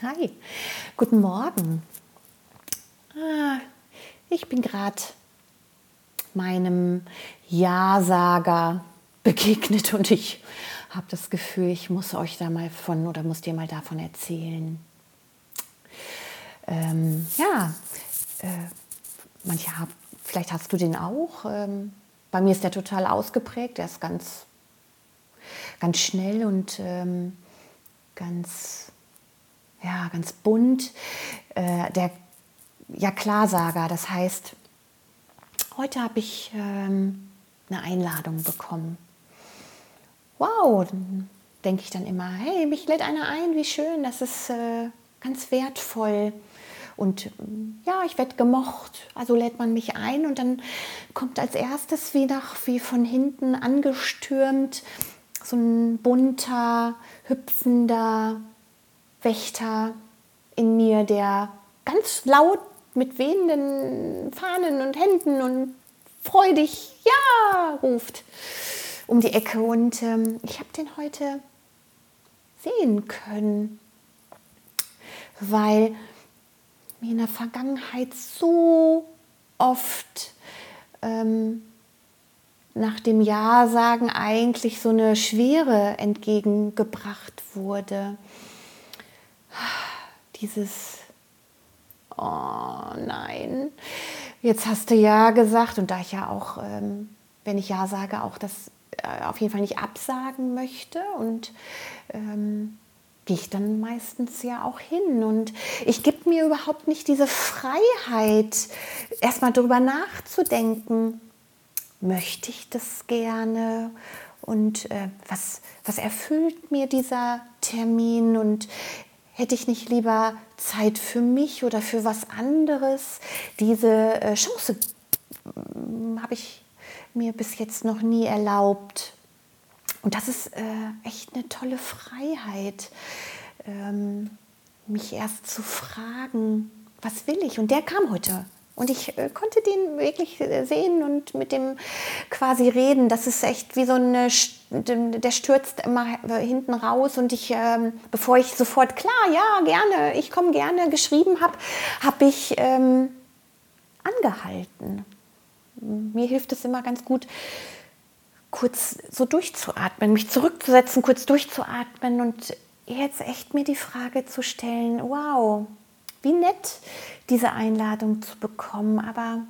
Hi, guten Morgen. Ah, ich bin gerade meinem Ja-Sager begegnet und ich habe das Gefühl, ich muss euch da mal von oder muss dir mal davon erzählen. Ähm, ja, äh, manche haben, vielleicht hast du den auch. Ähm, bei mir ist der total ausgeprägt, der ist ganz, ganz schnell und ähm, ganz, ja, ganz bunt. Äh, der ja Klarsager, das heißt, heute habe ich ähm, eine Einladung bekommen. Wow, denke ich dann immer, hey, mich lädt einer ein, wie schön, das ist äh, ganz wertvoll. Und ja, ich werde gemocht. Also lädt man mich ein und dann kommt als erstes wie nach wie von hinten angestürmt so ein bunter, hüpfender Wächter in mir, der ganz laut mit wehenden Fahnen und Händen und freudig Ja ruft um die Ecke. Und ähm, ich habe den heute sehen können, weil mir in der Vergangenheit so oft ähm, nach dem Ja-Sagen eigentlich so eine Schwere entgegengebracht wurde. Dieses, oh nein, jetzt hast du Ja gesagt und da ich ja auch, ähm, wenn ich Ja sage, auch das äh, auf jeden Fall nicht absagen möchte und ähm, gehe ich dann meistens ja auch hin. Und ich gebe mir überhaupt nicht diese Freiheit, erstmal darüber nachzudenken, möchte ich das gerne? Und äh, was, was erfüllt mir dieser Termin? Und hätte ich nicht lieber Zeit für mich oder für was anderes? Diese äh, Chance hm, habe ich mir bis jetzt noch nie erlaubt. Und das ist äh, echt eine tolle Freiheit, ähm, mich erst zu fragen, was will ich? Und der kam heute. Und ich äh, konnte den wirklich äh, sehen und mit dem quasi reden. Das ist echt wie so eine, der stürzt immer hinten raus. Und ich, ähm, bevor ich sofort, klar, ja, gerne, ich komme gerne, geschrieben habe, habe ich ähm, angehalten. Mir hilft es immer ganz gut, kurz so durchzuatmen, mich zurückzusetzen, kurz durchzuatmen und jetzt echt mir die Frage zu stellen, wow, wie nett diese Einladung zu bekommen, aber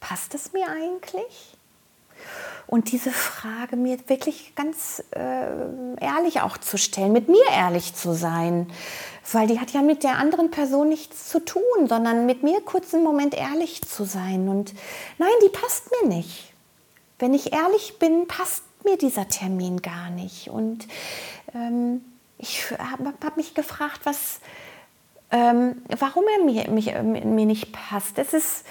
passt es mir eigentlich? Und diese Frage mir wirklich ganz äh, ehrlich auch zu stellen, mit mir ehrlich zu sein, weil die hat ja mit der anderen Person nichts zu tun, sondern mit mir kurz einen Moment ehrlich zu sein. Und nein, die passt mir nicht wenn ich ehrlich bin, passt mir dieser Termin gar nicht. Und ähm, ich habe hab mich gefragt, was, ähm, warum er mir, mich, äh, mir nicht passt. Es ist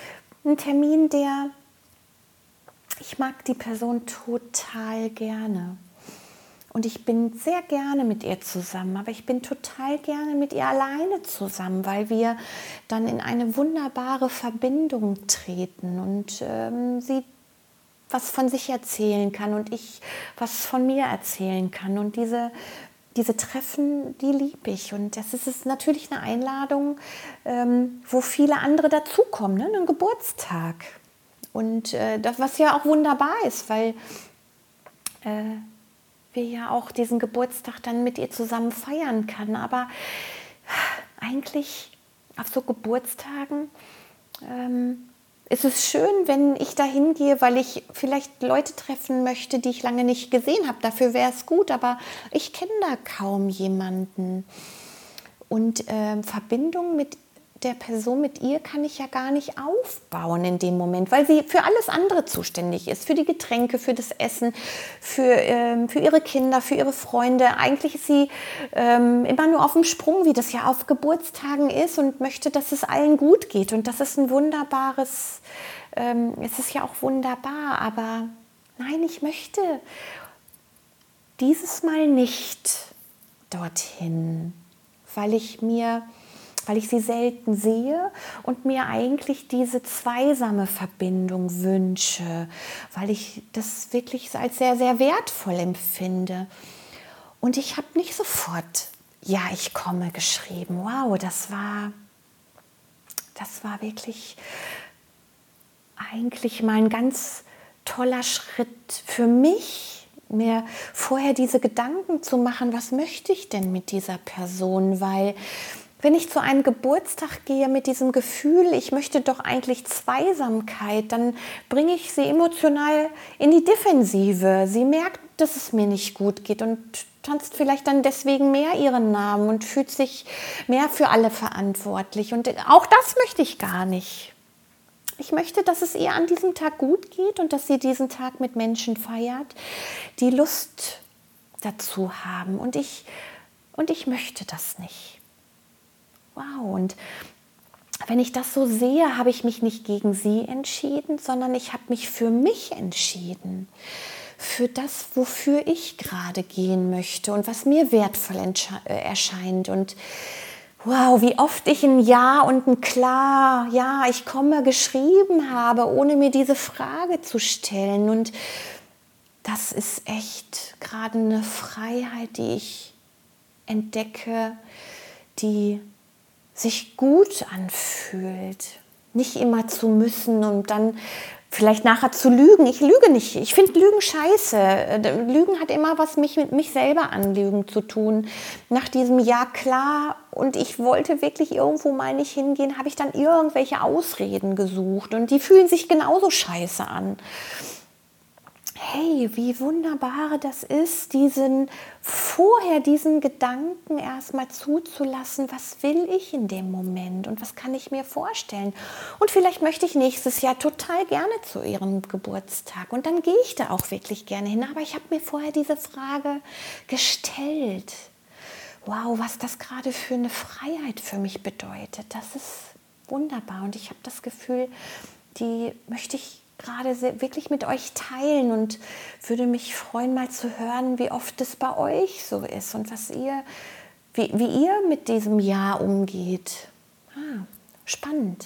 ein Termin, der, ich mag die Person total gerne. Und ich bin sehr gerne mit ihr zusammen, aber ich bin total gerne mit ihr alleine zusammen, weil wir dann in eine wunderbare Verbindung treten und ähm, sie was von sich erzählen kann und ich was von mir erzählen kann. Und diese, diese Treffen, die liebe ich. Und das ist, ist natürlich eine Einladung, ähm, wo viele andere dazukommen, ne? ein Geburtstag. Und äh, das, was ja auch wunderbar ist, weil äh, wir ja auch diesen Geburtstag dann mit ihr zusammen feiern kann. Aber eigentlich auf so Geburtstagen ähm, es ist schön, wenn ich da hingehe, weil ich vielleicht Leute treffen möchte, die ich lange nicht gesehen habe. Dafür wäre es gut, aber ich kenne da kaum jemanden. Und äh, Verbindung mit der Person, mit ihr kann ich ja gar nicht aufbauen in dem Moment, weil sie für alles andere zuständig ist, für die Getränke, für das Essen, für, ähm, für ihre Kinder, für ihre Freunde. Eigentlich ist sie ähm, immer nur auf dem Sprung, wie das ja auf Geburtstagen ist und möchte, dass es allen gut geht. Und das ist ein wunderbares, ähm, es ist ja auch wunderbar, aber nein, ich möchte dieses Mal nicht dorthin, weil ich mir weil ich sie selten sehe und mir eigentlich diese zweisame Verbindung wünsche, weil ich das wirklich als sehr, sehr wertvoll empfinde. Und ich habe nicht sofort ja, ich komme geschrieben. Wow, das war, das war wirklich eigentlich mal ein ganz toller Schritt für mich, mir vorher diese Gedanken zu machen, was möchte ich denn mit dieser Person, weil wenn ich zu einem Geburtstag gehe mit diesem Gefühl, ich möchte doch eigentlich Zweisamkeit, dann bringe ich sie emotional in die Defensive. Sie merkt, dass es mir nicht gut geht und tanzt vielleicht dann deswegen mehr ihren Namen und fühlt sich mehr für alle verantwortlich. Und auch das möchte ich gar nicht. Ich möchte, dass es ihr an diesem Tag gut geht und dass sie diesen Tag mit Menschen feiert, die Lust dazu haben. Und ich, und ich möchte das nicht. Wow, und wenn ich das so sehe, habe ich mich nicht gegen sie entschieden, sondern ich habe mich für mich entschieden. Für das, wofür ich gerade gehen möchte und was mir wertvoll äh, erscheint. Und wow, wie oft ich ein Ja und ein Klar, ja, ich komme geschrieben habe, ohne mir diese Frage zu stellen. Und das ist echt gerade eine Freiheit, die ich entdecke, die sich gut anfühlt. Nicht immer zu müssen und dann vielleicht nachher zu lügen. Ich lüge nicht. Ich finde Lügen scheiße. Äh, lügen hat immer was mich mit mich selber anlügen zu tun. Nach diesem Ja klar und ich wollte wirklich irgendwo mal nicht hingehen, habe ich dann irgendwelche Ausreden gesucht und die fühlen sich genauso scheiße an hey, wie wunderbar das ist, diesen vorher diesen Gedanken erstmal zuzulassen, was will ich in dem Moment und was kann ich mir vorstellen? Und vielleicht möchte ich nächstes Jahr total gerne zu ihrem Geburtstag und dann gehe ich da auch wirklich gerne hin, aber ich habe mir vorher diese Frage gestellt. Wow, was das gerade für eine Freiheit für mich bedeutet. Das ist wunderbar und ich habe das Gefühl, die möchte ich gerade wirklich mit euch teilen und würde mich freuen, mal zu hören, wie oft es bei euch so ist und was ihr, wie, wie ihr mit diesem Jahr umgeht. Ah, spannend.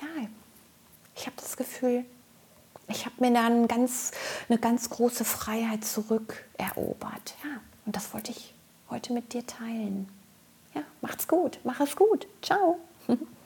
Ja, ich habe das Gefühl, ich habe mir dann ganz, eine ganz große Freiheit zurückerobert. Ja, und das wollte ich heute mit dir teilen. Ja, macht's gut, mach es gut. Ciao.